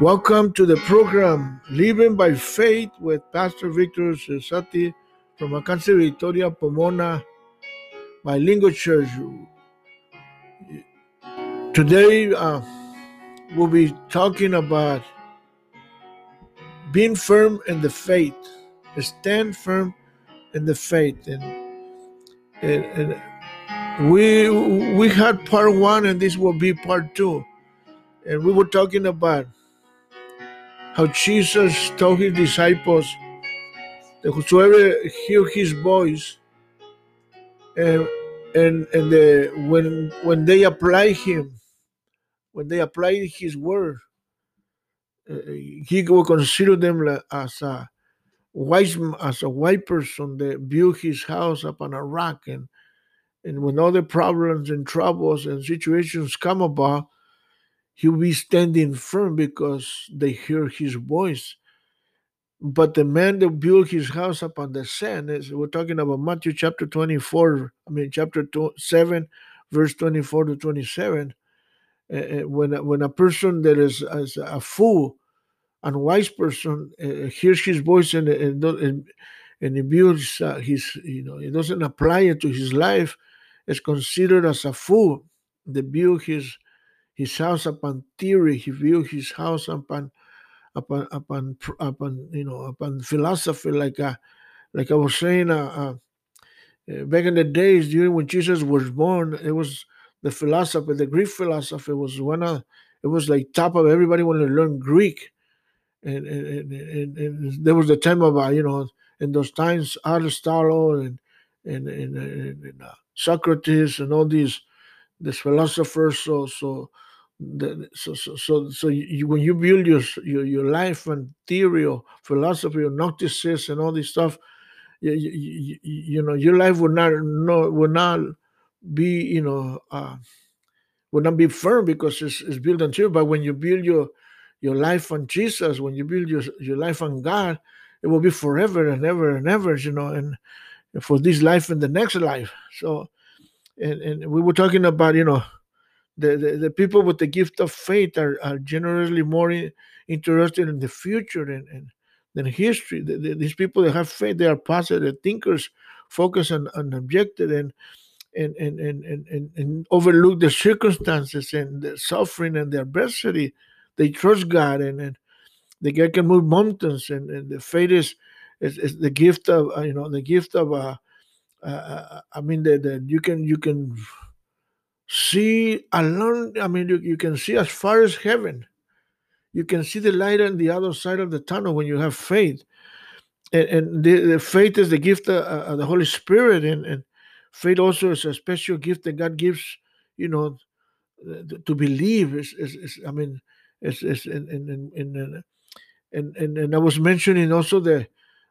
Welcome to the program Living by Faith with Pastor Victor Cesati from Alcance Victoria Pomona Bilingual Church. Today uh, we'll be talking about being firm in the faith, stand firm in the faith, and and, and we we had part one, and this will be part two, and we were talking about how Jesus told his disciples that whosoever hear his voice and and and the, when when they apply him, when they apply his word, uh, he will consider them as a wise as a wise person that built his house upon a rock. And and when all the problems and troubles and situations come about he'll be standing firm because they hear his voice. But the man that built his house upon the sand is we're talking about Matthew chapter 24, I mean chapter two, 7, verse 24 to 27. Uh, when, when a person that is, is a fool, unwise person, uh, hears his voice and, and, and, and he builds uh, his, you know, he doesn't apply it to his life, is considered as a fool. They build his his house upon theory. He built his house upon upon upon upon you know upon philosophy, like uh, like I was saying uh, uh, uh, back in the days during when Jesus was born, it was the philosophy, the Greek philosophy was one of it was like top of everybody wanted to learn Greek, and and, and, and there was the time of uh, you know in those times Aristotle and and and, and, and uh, Socrates and all these these philosophers. So so the, so so so, so you, when you build your, your your life on theory or philosophy or gnosticism and all this stuff, you, you, you know your life will not no will not be you know uh, will not be firm because it's, it's built on theory. But when you build your your life on Jesus, when you build your your life on God, it will be forever and ever and ever. You know, and for this life and the next life. So, and and we were talking about you know the, the, the, people with the gift of faith are, are generally more in, interested in the future and, and than history. The, the, these people that have faith, they are positive thinkers, focus on, on objective and and, and, and, and, and overlook the circumstances and the suffering and the adversity. They trust God and, and the God can move mountains and, and the faith is, is, is the gift of uh, you know the gift of uh, uh, uh I mean that you can you can see along i mean you, you can see as far as heaven. You can see the light on the other side of the tunnel when you have faith. And, and the, the, faith is the gift of, of, the holy spirit and, and faith also is a special gift that god gives you know to believe. Is, is, is i mean it's, in, in, in, in and, and and i was mentioning also the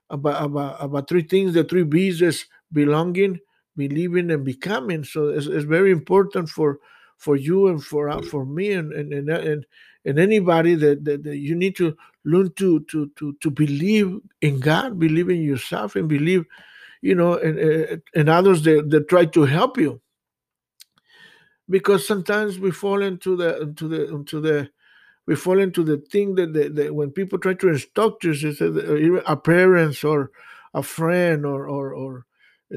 about about, about three things the three b's is belonging believing and becoming. So it's, it's very important for for you and for uh, for me and and and, uh, and, and anybody that, that, that, you need to learn to to to to believe in God, believe in yourself, and believe, you know, and uh, and others that, that try to help you. Because sometimes we fall into the into the into the we fall into the thing that, that, that when people try to instruct us, it's a, a parents or a friend or or or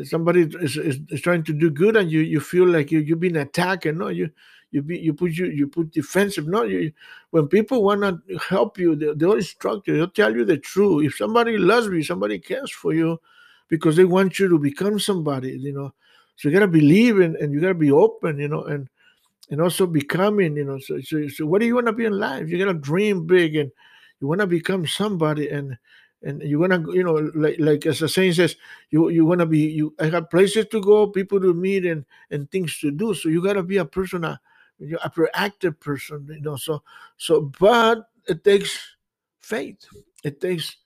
somebody is, is, is, trying to do good and you you feel like you you've been attacked and no you you be, you put you you put defensive no you when people want to help you they, they'll instruct you they'll tell you the truth. If somebody loves you somebody cares for you because they want you to become somebody you know. So you gotta believe in, and you gotta be open you know and and also becoming you know. So so, so what do you want to be in life? You gotta dream big and you want to become somebody and and you're gonna you know like like as the saying says you you want to be you i have places to go people to meet and and things to do. So you got to be a person a, a proactive person you know so so but it takes faith. It takes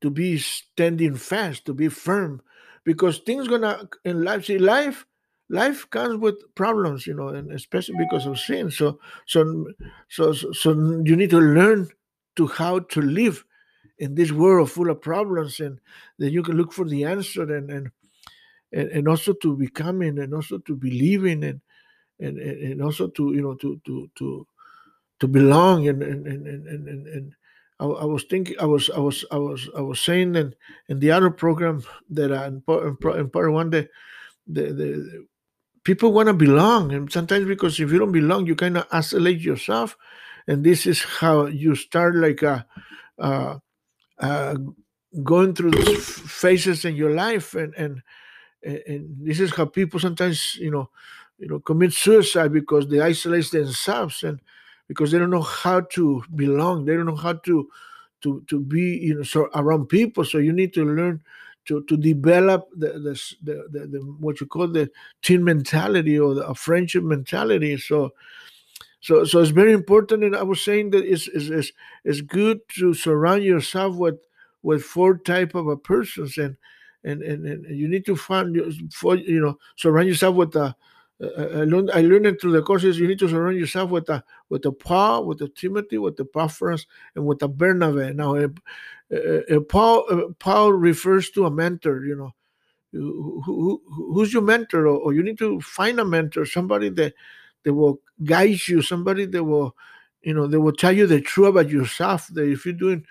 to be standing fast to be firm because things gonna in life see life life comes with problems you know and especially because of sin. So so so so you need to learn to how to live in this world full of problems and then you can look for the answer and and and, also to becoming and also to believing and and and also to you know to to to to belong and and and and, and, and I, was thinking I was I was I was I was saying in, in the other program that I, in, part, in part one the the, the people want to belong and sometimes because if you don't belong you kind of isolate yourself and this is how you start like a, a, a going through phases in your life and and and this is how people sometimes you know you know commit suicide because they isolate themselves and because they don't know how to belong. They don't know how to to to be you know so around people. So you need to learn to to develop the the, the, the, the what you call the team mentality or the friendship mentality. So so so it's very important and i was saying that it's it's, it's, it's good to surround yourself with with four type of a persons and and, and and you need to find you know surround yourself with the I learned I learned it through the courses. You need to surround yourself with a with the Paul, with a Timothy, with a Epaphras, and with a Bernabe. Now, uh, uh, Paul uh, Paul refers to a mentor. You know, who, who, who's your mentor, or, or, you need to find a mentor, somebody that that will guide you, somebody that will, you know, they will tell you the truth about yourself. That if you're doing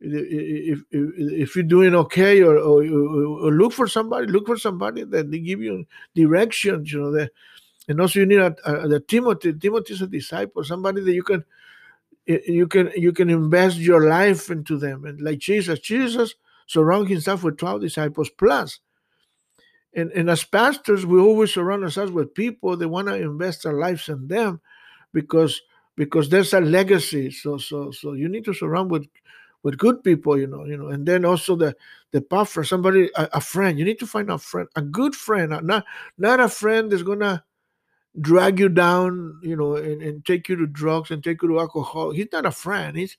if, if, if you're doing okay or, or, or, look for somebody look for somebody that they give you directions you know that and also you need a, a, timothy timothy is a disciple somebody that you can you can you can invest your life into them and like jesus jesus surround himself with 12 disciples plus and, and as pastors we always surround ourselves with people that want to invest their lives in them because because there's a legacy so so so you need to surround with with good people, you know, you know, and then also the the buffer, somebody, a, a friend. You need to find a friend, a good friend, not not a friend that's gonna drag you down, you know, and, and take you to drugs and take you to alcohol. He's not a friend. He's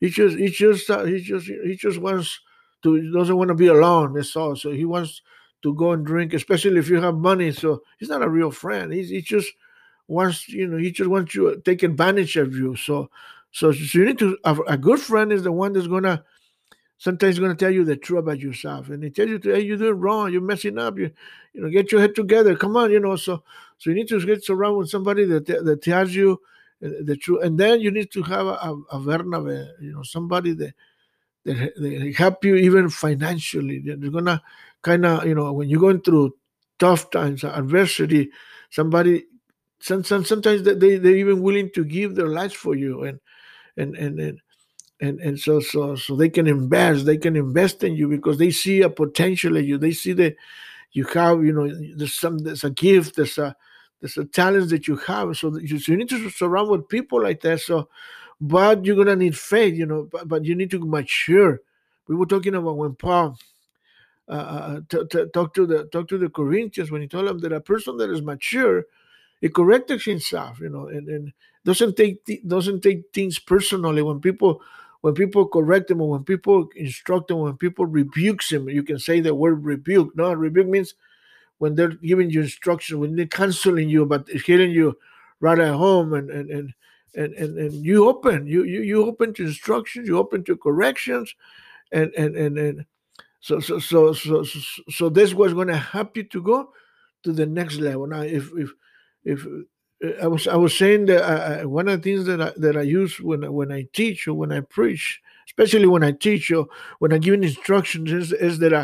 he just he just uh, he just he just wants to he doesn't want to be alone. That's all. So he wants to go and drink, especially if you have money. So he's not a real friend. He's he just wants you know he just wants you to take advantage of you. So so, so you need to a, a good friend is the one that's gonna sometimes gonna tell you the truth about yourself, and he tells you, to, "Hey, you're doing wrong. You're messing up. You, you know, get your head together. Come on, you know." So, so you need to get surrounded with somebody that that tells you uh, the truth, and then you need to have a, a Bernabe, you know, somebody that that, that help you even financially. They're gonna kind of, you know, when you're going through tough times, adversity, somebody, some, sometimes they they're even willing to give their lives for you, and and and and and, and so so so they can invest they can invest in you because they see a potential in you. They see that you have you know there's some there's a gift there's a there's a talent that you have. So, you, so you need to surround with people like that. So but you're gonna need faith you know but, but you need to mature. We were talking about when paul uh, uh t- talk to the talk to the corinthians when he told them that a person that is mature he corrected himself you know and, and doesn't take doesn't take things personally. When people when people correct him or when people instruct him when people rebukes him you can say the word rebuke. No rebuke means when they're giving you instruction when they're counseling you but hitting you right at home and and and and, and, and you open you, you you open to instructions you open to corrections and and and, and so so so so so, this was going to help you to go to the next level now if if if I was I was saying that I, one of the things that I, that I use when when I teach or when I preach, especially when I teach or when I give instructions, is, is that I,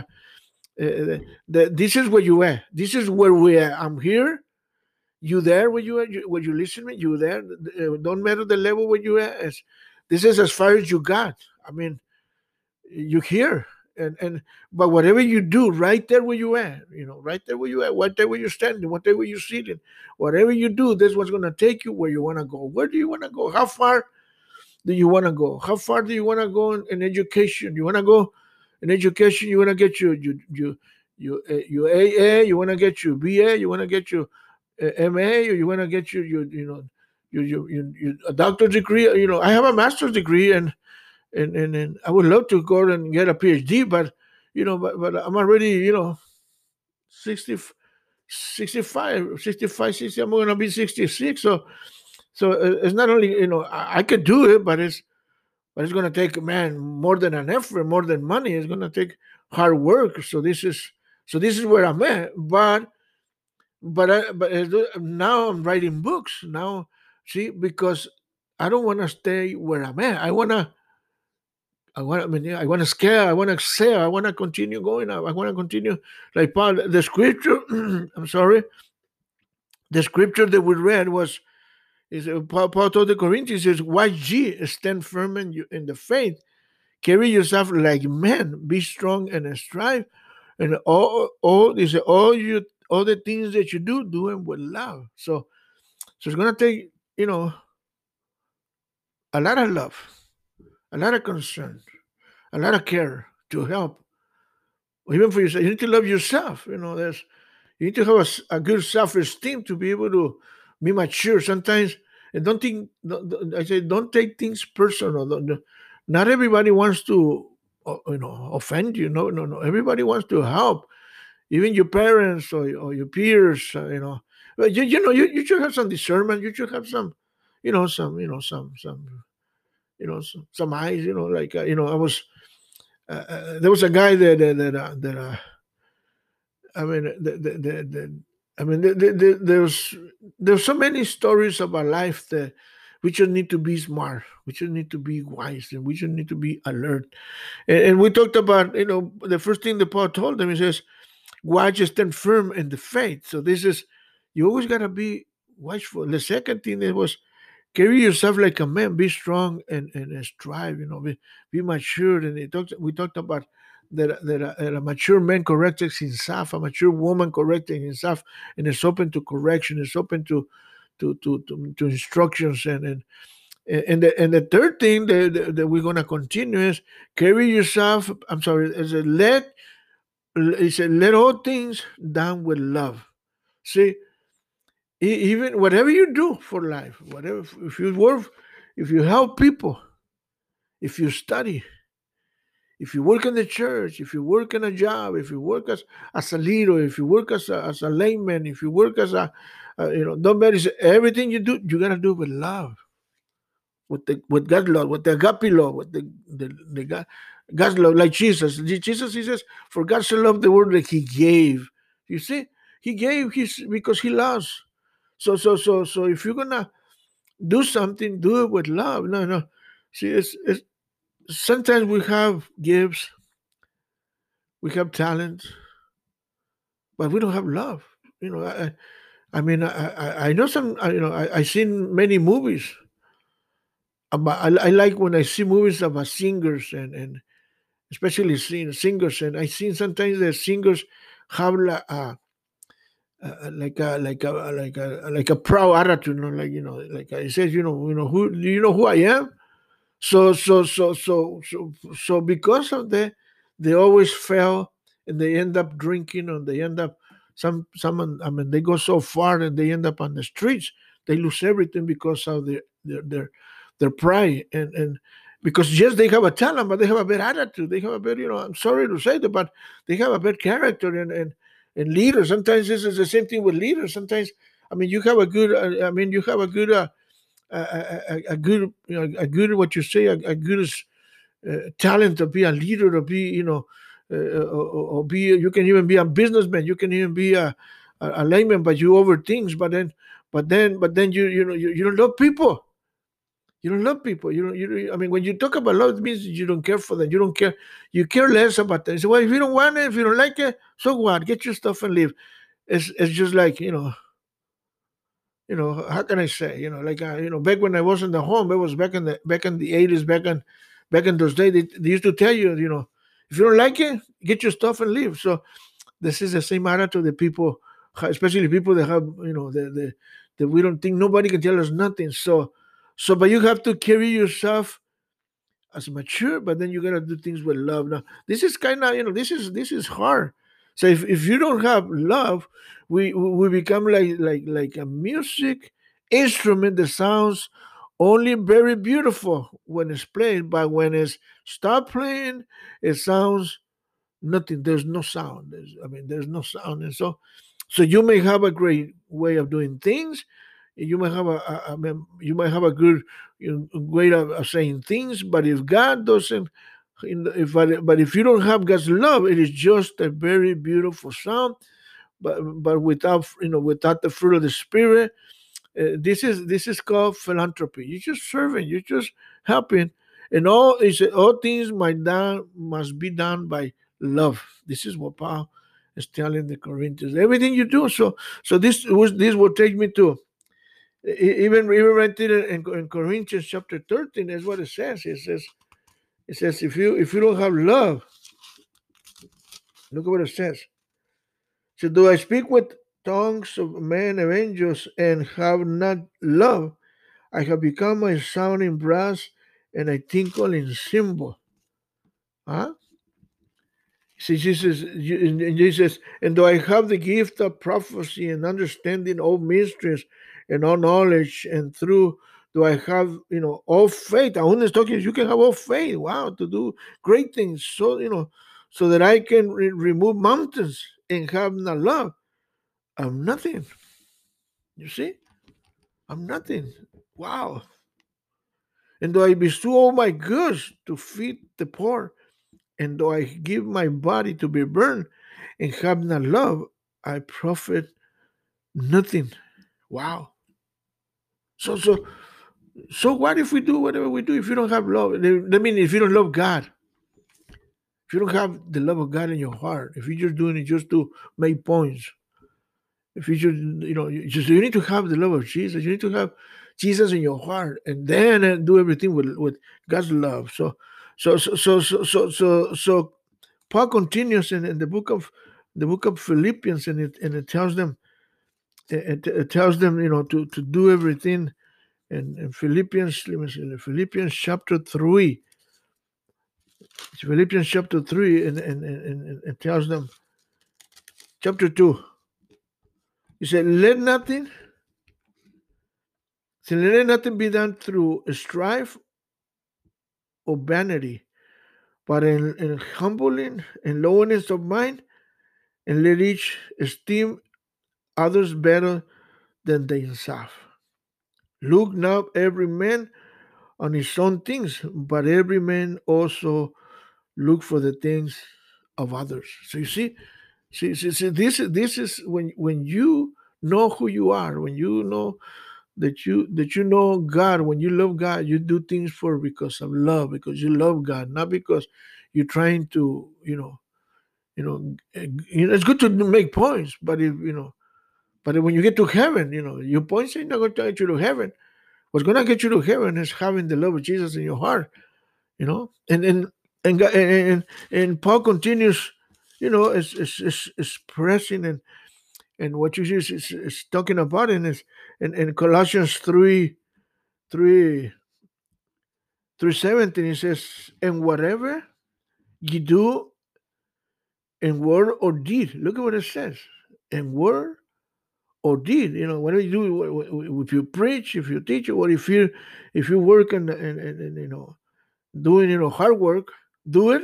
uh, that this is where you are. This is where we are. I'm here. You there where you are? You, where you listen me? You there? Uh, don't matter the level where you are. As, this is as far as you got. I mean, you here and and but whatever you do right there where you at you know right there where you at right there where you're standing where you're sitting whatever you do this what's going to take you where you want to go. Where do you want to go? How far do you want to go? How far do you want to go in, in, education? You want to go in education you want to get your your your your, aa you want to get your ba you want to get your uh, ma or you want to get your your you know your, your, your a doctor's degree you know i have a master's degree and and, and, and I would love to go and get a PhD, but you know, but, but I'm already, you know, 60, 65, 65, 60, I'm going to be 66. So, so uh, it's not only, you know, I, I could do it, but it's, but it's going to take, man, more than an effort, more than money. It's going to take hard work. So this is, so this is where I'm at. But, but, I, but now I'm writing books now. See, because I don't want to stay where I'm at. I want to. I want. Mean, I want to scale. I want to excel. I want to continue going. I, I want to continue. Like Paul, the scripture. I'm sorry. The scripture that we read was is uh, Paul, Paul told the Corinthians says, "Why ye stand firm in, you, in the faith, carry yourself like men, be strong and strive, and all all is all you all the things that you do, do them with love." So, so it's gonna take you know a lot of love, a lot of concern, a lot of care to help, even for yourself. You need to love yourself. You know, there's you need to have a, a good self-esteem to be able to be mature. Sometimes, and don't think. I say, don't take things personal. Don't- everybody wants to, you know, offend you. No, no, no. Everybody wants to help. Even your parents or, or your peers. Uh, you know, but you, you know, you, you should have some discernment. You should have some, you know, some, you know, some, some, you know, some, some eyes. You know, like uh, you know, I was. Uh, uh, there was a guy that that that, uh, that uh, I mean, the, the, the, the, I mean, the, the, the, there's there's so many stories about life that we just need to be smart, we just need to be wise, and we just need to be alert. And, and we talked about, you know, the first thing that Paul told them, he says, "Watch and stand firm in the faith." So this is, you always gotta be watchful. The second thing that was carry yourself like a man, be strong and, and, strive, you know, be, be mature. And we talked about that, that, a, that a mature man corrects himself, a mature woman correcting himself, and is open to correction, is open to to to to, to instructions and and and the, and the third thing that, that- we're gonna continue is carry yourself. I'm sorry, is a let it's a let all things down with love. See, even whatever you do for life, whatever if you work, if you help people, if you study, if you work in the church, if you work in a job, if you work as, as a leader, if you work as a, as a layman, if you work as a, uh, you know, don't matter, everything you do, you gotta do with love, with the with God's love, with the agape love, with the the, the God, God's love, like Jesus. Jesus, he says, for God so loved the world that He gave. You see, He gave His because He loves. So so so so if you're gonna do something, do it with love. No no. See, it's, it's sometimes we have gifts, we have talent, but we don't have love. You know, I, I- mean, I, I, I know some. I, you know, I, I seen many movies. About, I, I like when I see movies about singers and and especially sing, singers, and I seen sometimes the singers have like a, uh, a like a like a like a like a proud attitude, you know, like you know, like I said, you know, you know who do you know who I am? So so so so so so because of that, they always fail and they end up drinking and they end up some some I mean they go so far and they end up on the streets. They lose everything because of their their their, their pride and and because yes they have a talent but they have a bad attitude. They have a bad you know I'm sorry to say that but they have a bad character and and and leaders. Sometimes this is the same thing with leaders. Sometimes I mean you have a good uh, I mean you have a good. Uh, a, a, a- good, you know, a good what you say, a, a good uh, talent to be a leader, to be, you know, uh, or, or or be. You can even be a businessman. You can even be a, a, a layman, but you over things. But then, but then, but then you, you know, you, you don't love people. You don't love people. You don't. You. I mean, when you talk about love, it means you don't care for them. You don't care. You care less about them. So, well, if you don't want it, if you don't like it, so what? Get your stuff and leave. It's it's just like you know you know, how can I say, you know, like uh, you know, back when I was in the home, it was back in the back in the eighties, back in back in those days, they, they used to tell you, you know, if you don't like it, get your stuff and leave. So this is the same attitude that people, especially people that have, you know, the the that we don't think nobody can tell us nothing. So so, but you have to carry yourself as mature, but then you gotta do things with love. Now, this is kind of, you know, this is this is hard. So if, if you don't have love, we we become like like like a music instrument that sounds only very beautiful when it's played, but when it's stop playing, it sounds nothing. There's no sound. There's, I mean, there's no sound, and so so you may have a great way of doing things. You might have a, a, a you might have a good way of, of saying things, but if God doesn't, if but, but if you don't have God's love, it is just a very beautiful sound. But but without you know without the fruit of the spirit, uh, this is this is called philanthropy. You're just serving. You're just helping, and all is all things might done must be done by love. This is what Paul is telling the Corinthians. Everything you do. So so this was this will take me to even even right in, in Corinthians chapter 13, that's what it says. It says, it says, if you if you don't have love, look at what it says. So do I speak with tongues of men and angels and have not love? I have become a sounding brass and a tinkling cymbal. Huh? See, Jesus, Jesus, and do I have the gift of prophecy and understanding all mysteries and all knowledge, and through do I have, you know, all faith? I talking, you can have all faith, wow, to do great things. So, you know, so that I can re- remove mountains and have not love. I'm nothing. You see? I'm nothing. Wow. And do I bestow all my goods to feed the poor? And do I give my body to be burned and have not love? I profit nothing. Wow. So, so, so what if we do whatever we do if you don't have love? I mean, if you don't love God, if you don't have the love of God in your heart, if you're just doing it just to make points, if you just, you know, you just you need to have the love of Jesus. You need to have Jesus in your heart, and then uh, do everything with with God's love. So, so, so, so, so, so, so, so Paul continues in, in the book of the book of Philippians, and it and it tells them it, it tells them, you know, to, to do everything. And, in Philippians, let me see, Philippians chapter 3. Philippians chapter 3, and, and, and, and it tells them, chapter 2. He said, Let nothing, so let nothing be done through strife or vanity, but in, in humbling and lowliness of mind, and let each esteem others better than they themselves. Look not every man on his own things, but every man also look for the things of others. So you see, see, see, see this this is when when you know who you are, when you know that you that you know God, when you love God, you do things for because of love, because you love God, not because you're trying to, you know, you know, it's good to make points, but if you know, but when you get to heaven, you know, your points ain't not going to get you to heaven. What's going to get you to heaven is having the love of Jesus in your heart, you know. And and and and, and Paul continues, you know, is is is, is pressing and and what you is, is, is talking about in is in, in Colossians three, three, three seventeen. He says, and whatever you do in word or deed, look at what it says, in word or did you know whatever you do if you preach if you teach or if you if you work and, and, and you know doing you know hard work do it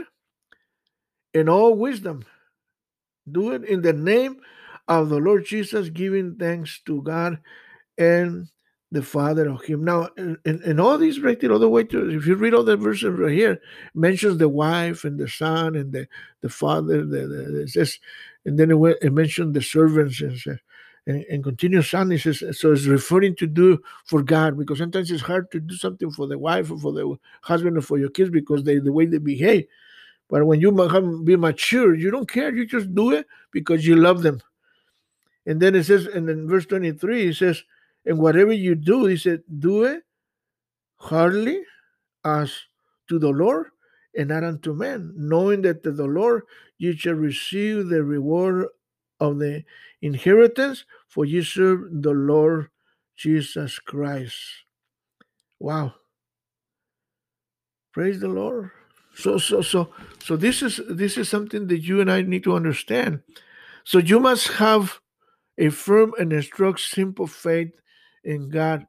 in all wisdom. Do it in the name of the lord jesus giving thanks to god and the father of him. Now in, in all these right all the way to if you read all the verses right here mentions the wife and the son and the the father the, the, it says and then it, it mentioned the servants and says and, and continuous says so it's referring to do for God because sometimes it's hard to do something for the wife or for the husband or for your kids because they the way they behave. But when you be mature, you don't care. You just do it because you love them. And then it says, and in verse 23, it says, and whatever you do, he said, do it hardly as to the Lord and not unto men, knowing that to the Lord you shall receive the reward of the inheritance, for you serve the Lord Jesus Christ. Wow. Praise the Lord. So so so so this is this is something that you and I need to understand. So you must have a firm and a strong, simple faith in God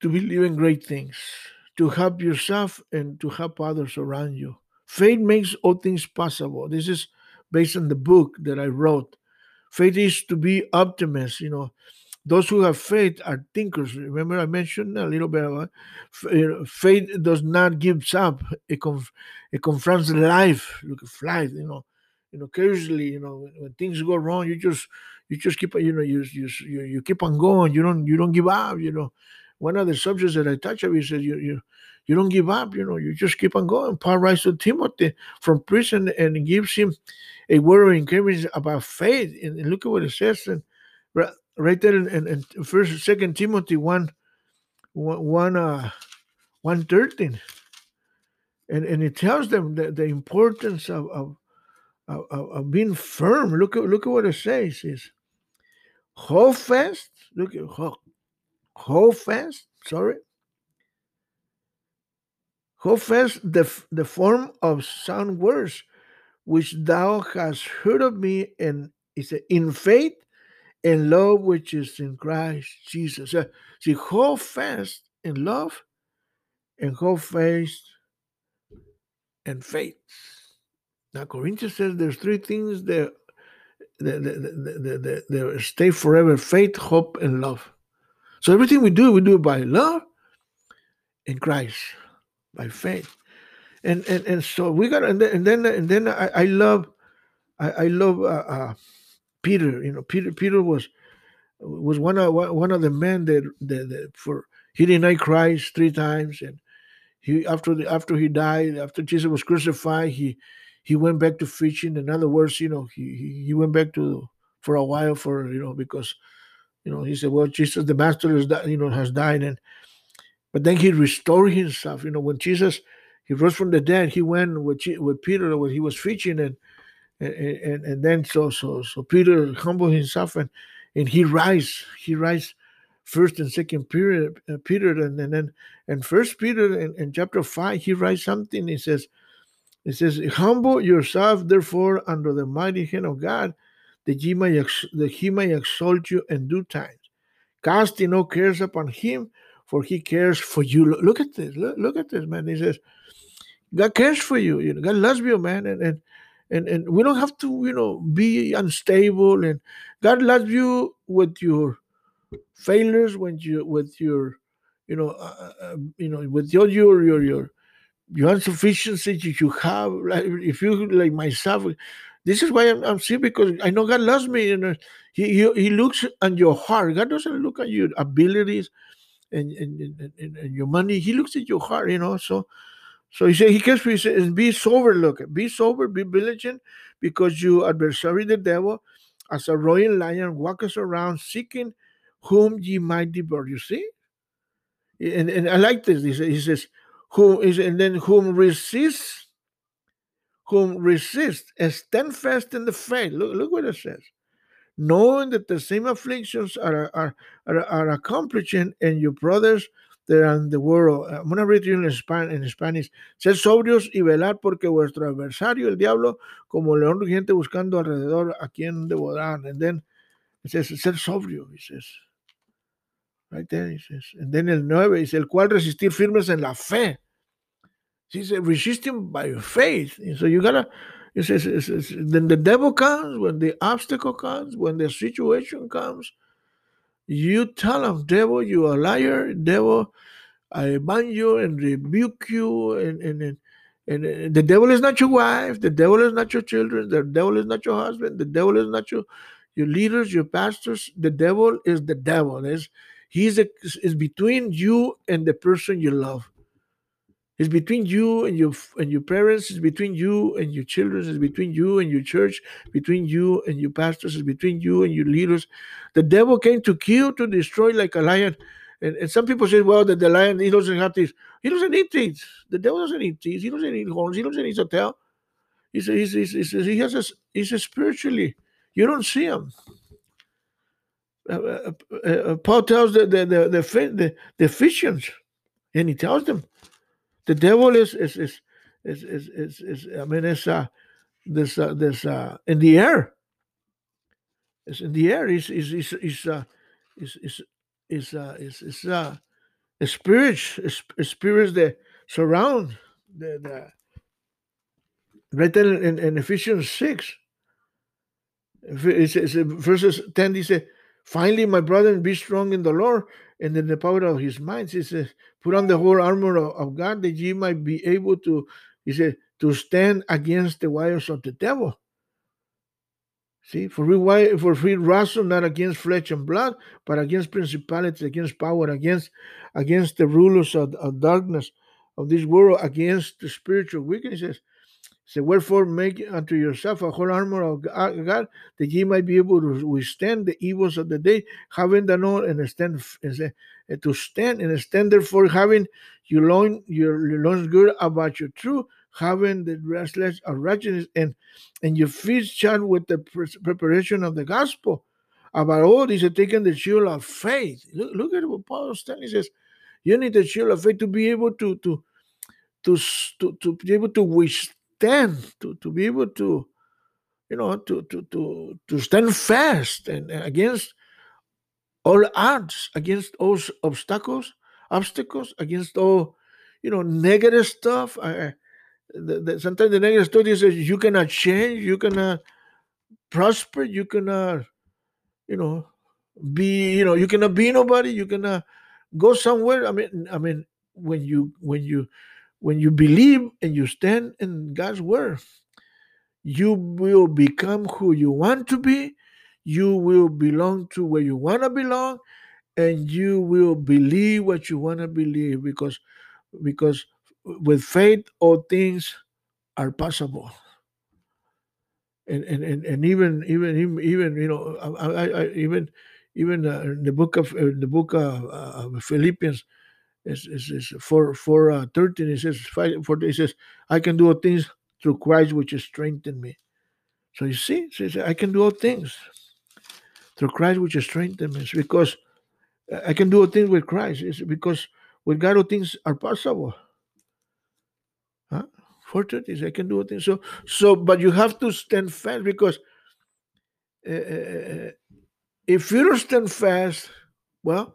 to believe in great things, to help yourself and to help others around you. Faith makes all things possible. This is based on the book that I wrote. Faith is to be optimists. You know, those who have faith are thinkers. Remember, I mentioned a little bit about faith does not give up. It, conf- it confronts life. Look at life. You know, you know, occasionally, you know, when, things go wrong, you just you just keep you know you you you, you keep on going. You don't you don't give up. You know, one of the subjects that I touch on, is says you you you don't give up. You know, you just keep on going. Paul writes to Timothy from prison and gives him a word of encouragement about faith. And, and look at what it says, and right, there in, in, in First Second Timothy one one uh one thirteen, and and it tells them the, the importance of, of of, of, being firm. Look at look at what it says. Is hold fast. Look at hold, hold fast. Sorry. Hold fast the, the form of sound words which thou hast heard of me, and it's in faith and love which is in Christ Jesus. Uh, see, hold fast in love and hold fast and faith. Now, Corinthians says there's three things that, that, that, that stay forever faith, hope, and love. So everything we do, we do by love in Christ, by faith. And and, and so we got and then and then, and then I, I love I, I love uh, uh, Peter. You know, Peter Peter was was one of one of the men that, that, that for he denied Christ three times, and he after the after he died, after Jesus was crucified, he he went back to fishing. In other words, you know, he he went back to for a while for you know because you know he said, well, Jesus the Master is you know has died, and but then he restored himself. You know, when Jesus he rose from the dead, he went with with Peter when he was preaching, and and and then so so so Peter humbled himself and and he rise he rise first and second period uh, Peter and, and then and first Peter in, in chapter five he writes something he says it says, Humble yourself, therefore, under the mighty hand of God, that he may, ex- that he may exalt you in due time. Casting no cares upon him, for he cares for you. Look at this. Look, look at this, man. He says, God cares for you. you know, God loves you, man. And, and and and we don't have to, you know, be unstable. And God loves you with your failures, when you with your, you know, uh, uh, uh you know, with your your your your your insufficiency that you have. Like if you like myself, this is why I'm, I'm sick because I know God loves me and he, he He looks at your heart. God doesn't look at your abilities and and, and, and your money. He looks at your heart, you know. So so he said he cares for you. Says, be sober, look, be sober, be vigilant, because you adversary the devil, as a royal lion, walks around seeking whom ye might devour. You see? And, and I like this. He says, he says whom is and then whom resists, whom resist, and stand fast in the faith. Look, look what it says. Knowing that the same afflictions are are, are, are accomplishing in your brothers that are in the world. I'm going to read you in, Spanish, in Spanish. Sed sobrios y velar porque vuestro adversario, el diablo, como león rugiente buscando alrededor a quien devorar. And then it says, ser sobrio, he says. Right there, he says. And then el 9 dice, el cual resistir firmes en la fe. He said, resisting by faith. And so you gotta, it says, it says, then the devil comes, when the obstacle comes, when the situation comes, you tell him, devil, you are a liar, devil, I ban you and rebuke you, and, and, and and the devil is not your wife, the devil is not your children, the devil is not your husband, the devil is not your your leaders, your pastors. The devil is the devil. Is he's a, is between you and the person you love. It's between you and your and your parents. It's between you and your children. It's between you and your church. Between you and your pastors. It's between you and your leaders. The devil came to kill, to destroy, like a lion. And, and some people say, well, that the lion he doesn't have teeth. He doesn't eat teeth. The devil doesn't eat teeth. He doesn't eat horns. He doesn't eat a tail. He's, he's, he's, he's, he has a, he's a spiritually. You don't see him. Uh, uh, uh, uh Paul tells the the the the, the, the Ephesians, and he tells them the devil is is is is is, is, is I mean it's uh this uh, this uh in the air. It's in the air. Is is is is uh is is is uh is is uh a spirit a spirits that surround the, the in, in Ephesians six. It's, it's verses ten. He said, "Finally, my brethren, be strong in the Lord and in the power of His mind. He says, Put on the whole armor of, of God that ye might be able to, he said, to stand against the wiles of the devil. See, for we for we wrestle not against flesh and blood, but against principalities, against power, against against the rulers of, of darkness of this world, against the spiritual wickednesses. So wherefore make unto yourself a whole armor of uh, God, that ye might be able to withstand the evils of the day, having done all and stand and to stand and stand therefore having your loin your loins good about your truth, having the restless of righteousness and and your feet shod with the preparation of the gospel. About all these are taking the shield of faith. Look, look at what Paul is telling. He says, you need the shield of faith to be able to to to to, to be able to withstand, to, to be able to, you know, to to to to stand fast and against all odds, against all obstacles, obstacles, against all, you know, negative stuff. I, the, the, sometimes the negative stuff is you cannot change, you cannot prosper, you cannot, you know, be, you know, you cannot be nobody, you cannot go somewhere. I mean, I mean, when you when you when you believe and you stand in God's word, you will become who you want to be. You will belong to where you want to belong, and you will believe what you want to believe because because with faith all things are possible and and and, and even even even you know I, I, I even even uh, in the book of uh, the book of uh, Philippians is is, is for for uh, 13 it says five, for it says I can do all things through Christ which has strengthened me. So you see says I can do all things through Christ which has strengthened me. It's because I can do all things with Christ. It's because with God all things are possible. Huh? for 30 I can do all things. So so but you have to stand fast because uh, if you don't stand fast well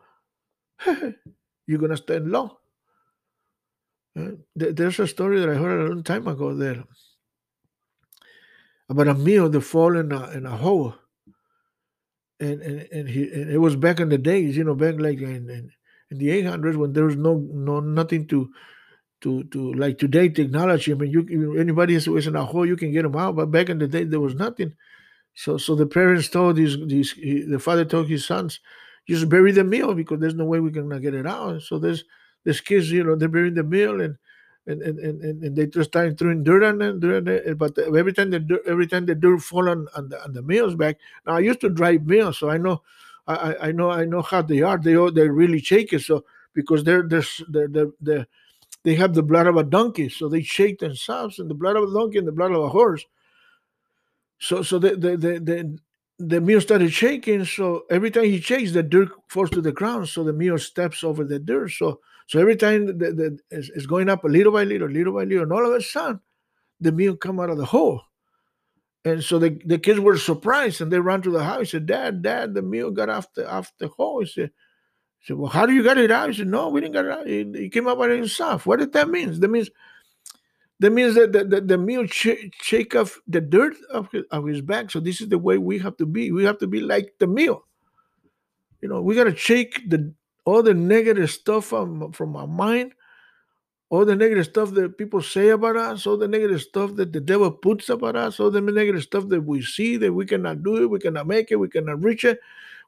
you're gonna stand long uh, there's a story that I heard a long time ago there about a meal that fall in a, in a hole and and, and, he, and it was back in the days you know back like in, in, in the 800s when there was no no nothing to to to like today technology. I mean, you anybody who's in a hole, you can get them out. But back in the day, there was nothing. So so the parents told these these the father told his sons, just bury the meal because there's no way we're gonna get it out. So there's there's kids, you know, they're burying the meal and. And, and, and, and they just start throwing dirt on it, dirt it. Eh, but every time the every time the dirt fall on, on the on the meals back. Now I used to drive meals, so I know I, I know I know how they are. They they're really shake it. So because they're they're they're, they're, they're they have the blood of a donkey, so they shake themselves, and the blood of a donkey and the blood of a horse. So, so the the the the, meal started shaking. So every time he shakes, the dirt falls to the ground. So the meal steps over the dirt. So so every time the, the, it's, it's going up a little by little, little by little, and all of a sudden, the meal come out of the hole. And so the, the kids were surprised and they ran to the house. He said, Dad, Dad, the meal got off the off the hole. He said, said, Well, how do you get it out? He said, No, we didn't get it out. It, came out by itself. What did that mean? That means that means that the, the, the meal ch- shake off the dirt of his, of his back. So this is the way we have to be. We have to be like the meal. You know, we gotta shake the all the negative stuff from, from our mind, all the negative stuff that people say about us, all the negative stuff that the devil puts about us, all the negative stuff that we see that we cannot do it, we cannot make it, we cannot reach it.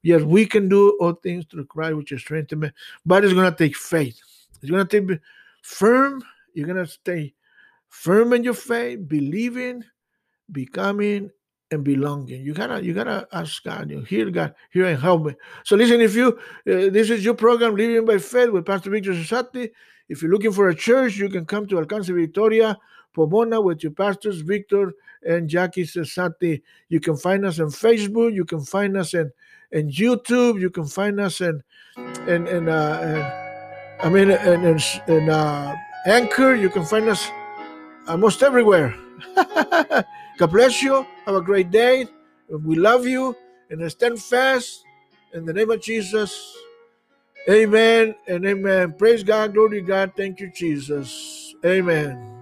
Yes, we can do all things through Christ, which is strengthened me. But it's going to take faith. It's going to take firm. You're going to stay firm in your faith, believing, becoming, and belonging. You gotta, you gotta ask God. You hear God, hear and help me. So listen, if you, uh, this is your program, Living by Faith with Pastor Victor Cesati. If you're looking for a church, you can come to Alcance Victoria, Pomona with your pastors, Victor and Jackie Cesati. You can find us on Facebook. You can find us in and YouTube. You can find us in in in, uh, in I mean in in, in uh, Anchor. You can find us almost everywhere. God bless you. Have a great day. We love you and stand fast in the name of Jesus. Amen and amen. Praise God. Glory to God. Thank you, Jesus. Amen.